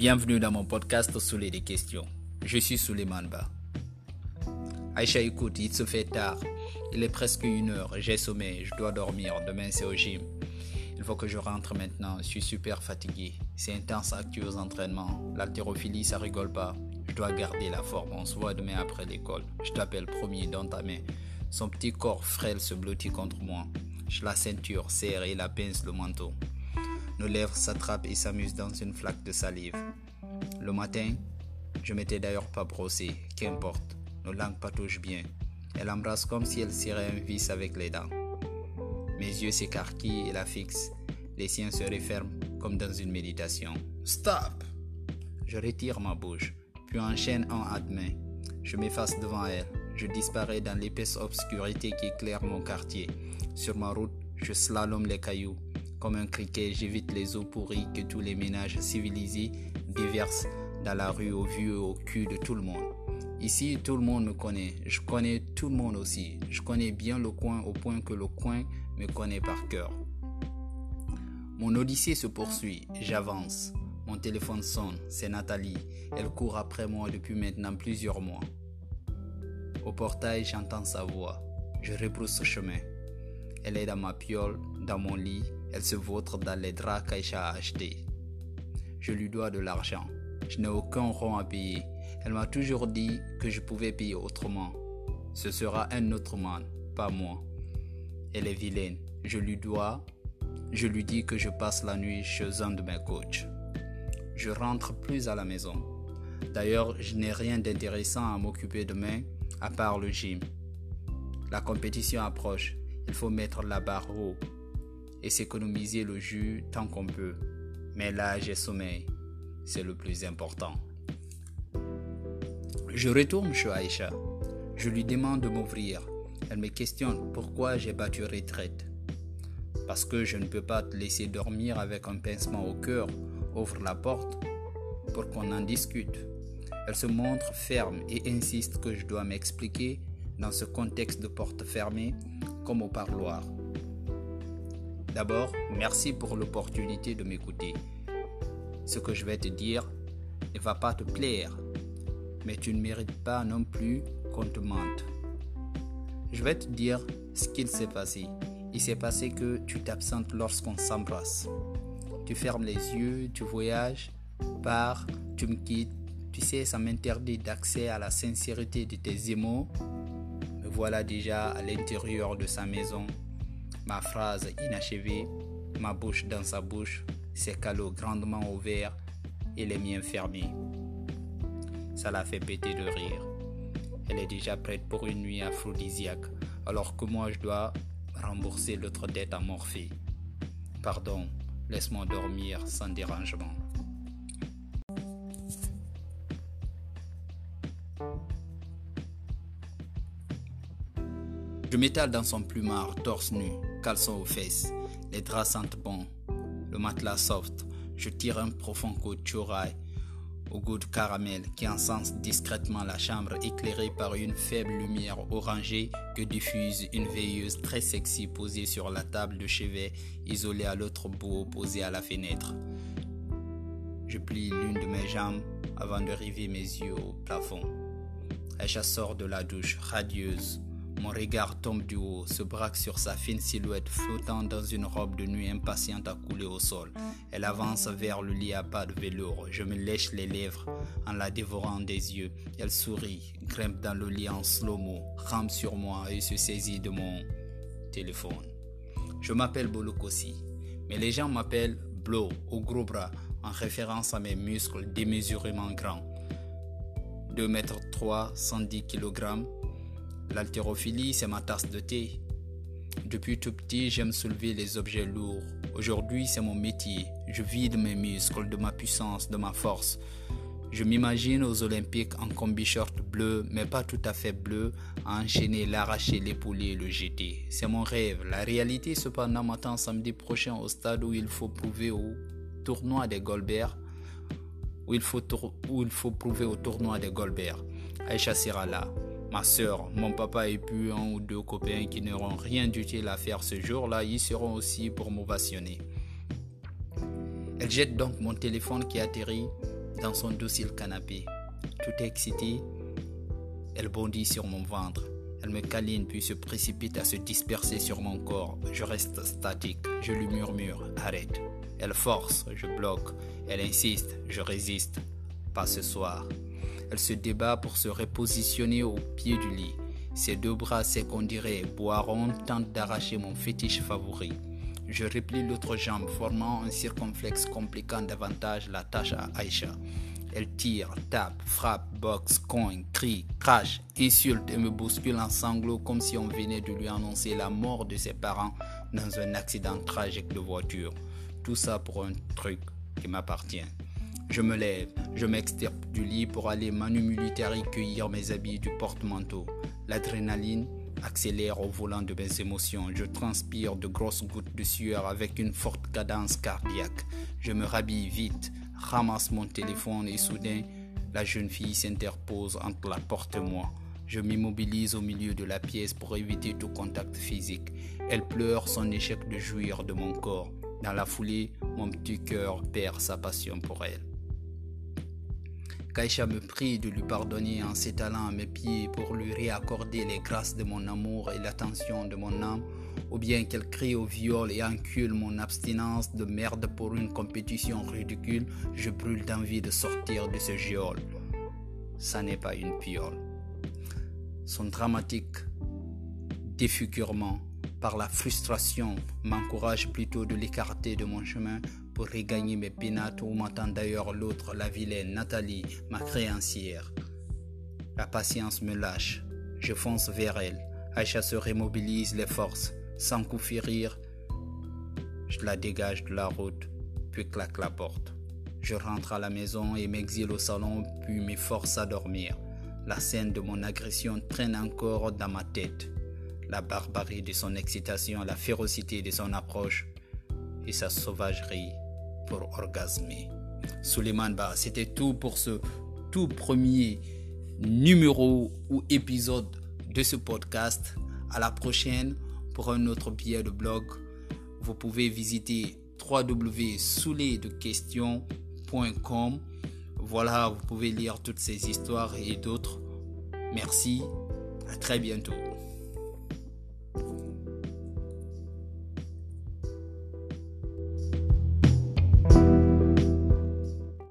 Bienvenue dans mon podcast Soulé des questions. Je suis Souleymane Ba. Aïcha, écoute, il se fait tard. Il est presque une heure. J'ai sommeil. Je dois dormir. Demain, c'est au gym. Il faut que je rentre maintenant. Je suis super fatigué. C'est intense actuel aux entraînements. L'haltérophilie, ça rigole pas. Je dois garder la forme. On se voit demain après l'école. Je t'appelle premier dans ta main. Son petit corps frêle se blottit contre moi. Je la ceinture, serre et la pince le manteau. Nos lèvres s'attrapent et s'amusent dans une flaque de salive. Le matin, je m'étais d'ailleurs pas brossé, qu'importe, nos langues patouchent bien. Elle embrasse comme si elle serrait un vis avec les dents. Mes yeux s'écarquillent et la fixent. Les siens se referment comme dans une méditation. Stop! Je retire ma bouche, puis enchaîne à main. Je m'efface devant elle. Je disparais dans l'épaisse obscurité qui éclaire mon quartier. Sur ma route, je slalome les cailloux. Comme un criquet, j'évite les eaux pourries que tous les ménages civilisés déversent dans la rue au et au cul de tout le monde. Ici, tout le monde me connaît. Je connais tout le monde aussi. Je connais bien le coin au point que le coin me connaît par cœur. Mon odyssée se poursuit. J'avance. Mon téléphone sonne. C'est Nathalie. Elle court après moi depuis maintenant plusieurs mois. Au portail, j'entends sa voix. Je rebrousse ce chemin. Elle est dans ma piole, dans mon lit. Elle se vautre dans les draps qu'Aïcha a achetés. Je lui dois de l'argent. Je n'ai aucun rond à payer. Elle m'a toujours dit que je pouvais payer autrement. Ce sera un autre man, pas moi. Elle est vilaine. Je lui dois. Je lui dis que je passe la nuit chez un de mes coachs. Je rentre plus à la maison. D'ailleurs, je n'ai rien d'intéressant à m'occuper demain à part le gym. La compétition approche. Il faut mettre la barre haut et s'économiser le jus tant qu'on peut. Mais là, j'ai sommeil. C'est le plus important. Je retourne chez Aïcha. Je lui demande de m'ouvrir. Elle me questionne pourquoi j'ai battu retraite? Parce que je ne peux pas te laisser dormir avec un pincement au cœur. Ouvre la porte pour qu'on en discute. Elle se montre ferme et insiste que je dois m'expliquer dans ce contexte de porte fermée comme au parloir. D'abord, merci pour l'opportunité de m'écouter. Ce que je vais te dire ne va pas te plaire, mais tu ne mérites pas non plus qu'on te mente. Je vais te dire ce qu'il s'est passé. Il s'est passé que tu t'absentes lorsqu'on s'embrasse. Tu fermes les yeux, tu voyages, pars, tu me quittes. Tu sais, ça m'interdit d'accès à la sincérité de tes émots. Me voilà déjà à l'intérieur de sa maison Ma phrase inachevée, ma bouche dans sa bouche, ses calots grandement ouverts et les miens fermés. Ça la fait péter de rire. Elle est déjà prête pour une nuit aphrodisiaque, alors que moi je dois rembourser l'autre dette à Morphée. Pardon, laisse-moi dormir sans dérangement. Je m'étale dans son plumard, torse nu, caleçon aux fesses. Les draps sentent bon, le matelas soft. Je tire un profond coup de chouraille au goût de caramel qui encense discrètement la chambre éclairée par une faible lumière orangée que diffuse une veilleuse très sexy posée sur la table de chevet isolée à l'autre bout opposé à la fenêtre. Je plie l'une de mes jambes avant de river mes yeux au plafond. Aisha sort de la douche radieuse mon regard tombe du haut, se braque sur sa fine silhouette flottant dans une robe de nuit impatiente à couler au sol. Elle avance vers le lit à pas de velours. Je me lèche les lèvres en la dévorant des yeux. Elle sourit, grimpe dans le lit en slow-mo, rampe sur moi et se saisit de mon téléphone. Je m'appelle Bolokossi, mais les gens m'appellent Blow au gros bras en référence à mes muscles démesurément grands. 2 m 3, 110 kg, L'haltérophilie, c'est ma tasse de thé. Depuis tout petit, j'aime soulever les objets lourds. Aujourd'hui, c'est mon métier. Je vide mes muscles de ma puissance, de ma force. Je m'imagine aux Olympiques en combi-short bleu, mais pas tout à fait bleu, à enchaîner, l'arracher, l'épouler et le jeter. C'est mon rêve. La réalité, cependant, m'attend samedi prochain au stade où il faut prouver au tournoi des Goldberg. Où il faut, où il faut prouver au tournoi des Goldberg. Aïcha sera là ma soeur, mon papa et puis un ou deux copains qui n'auront rien d'utile à faire ce jour-là, ils seront aussi pour m'ovationner. Elle jette donc mon téléphone qui atterrit dans son docile canapé. Tout excité, elle bondit sur mon ventre. Elle me câline puis se précipite à se disperser sur mon corps. Je reste statique. Je lui murmure Arrête. Elle force. Je bloque. Elle insiste. Je résiste. Pas ce soir. Elle se débat pour se repositionner au pied du lit. Ses deux bras secs, on dirait, boiron tentent d'arracher mon fétiche favori. Je replie l'autre jambe, formant un circonflexe compliquant davantage la tâche à Aïcha. Elle tire, tape, frappe, boxe, cogne, crie, crache, insulte et me bouscule en sanglots comme si on venait de lui annoncer la mort de ses parents dans un accident tragique de voiture. Tout ça pour un truc qui m'appartient. Je me lève, je m'extirpe du lit pour aller manu militari cueillir mes habits du porte-manteau. L'adrénaline accélère au volant de mes émotions. Je transpire de grosses gouttes de sueur avec une forte cadence cardiaque. Je me rhabille vite, ramasse mon téléphone et soudain, la jeune fille s'interpose entre la porte et moi. Je m'immobilise au milieu de la pièce pour éviter tout contact physique. Elle pleure son échec de jouir de mon corps. Dans la foulée, mon petit cœur perd sa passion pour elle. Kaisha me prie de lui pardonner en s'étalant à mes pieds pour lui réaccorder les grâces de mon amour et l'attention de mon âme ou bien qu'elle crie au viol et encule mon abstinence de merde pour une compétition ridicule, je brûle d'envie de sortir de ce géol. Ça n'est pas une piole. Son dramatique défigurement par la frustration m'encourage plutôt de l'écarter de mon chemin pour regagner mes pénates m'attend d'ailleurs l'autre, la vilaine Nathalie, ma créancière. La patience me lâche. Je fonce vers elle. Aïcha se remobilise les forces. Sans coup rire, je la dégage de la route, puis claque la porte. Je rentre à la maison et m'exile au salon, puis m'efforce à dormir. La scène de mon agression traîne encore dans ma tête. La barbarie de son excitation, la férocité de son approche et sa sauvagerie pour orgasmer. Suleiman Ba, c'était tout pour ce tout premier numéro ou épisode de ce podcast. À la prochaine pour un autre billet de blog, vous pouvez visiter www.souledequestions.com. Voilà, vous pouvez lire toutes ces histoires et d'autres. Merci, à très bientôt.